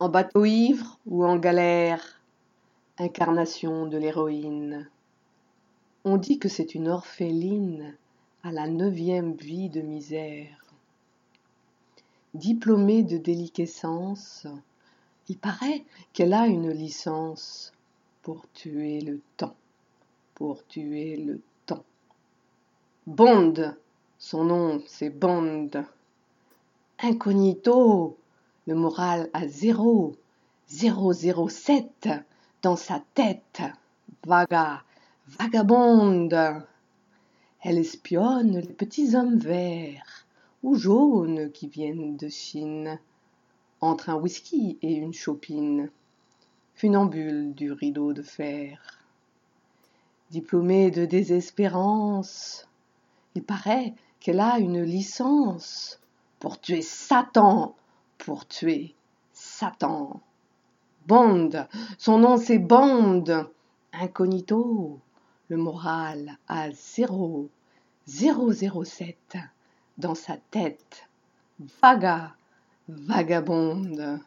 en bateau ivre ou en galère, incarnation de l'héroïne. On dit que c'est une orpheline à la neuvième vie de misère. Diplômée de déliquescence, il paraît qu'elle a une licence pour tuer le temps, pour tuer le temps. Bond, son nom c'est Bond. Incognito, le moral à zéro, zéro zéro sept dans sa tête. Vaga, vagabonde. Elle espionne les petits hommes verts ou jaunes qui viennent de Chine, entre un whisky et une chopine, funambule du rideau de fer. Diplômée de désespérance, il paraît qu'elle a une licence pour tuer Satan, pour tuer Satan. Bond, son nom c'est Bond. Incognito, le moral à zéro, zéro zéro sept dans sa tête. Vaga, vagabonde.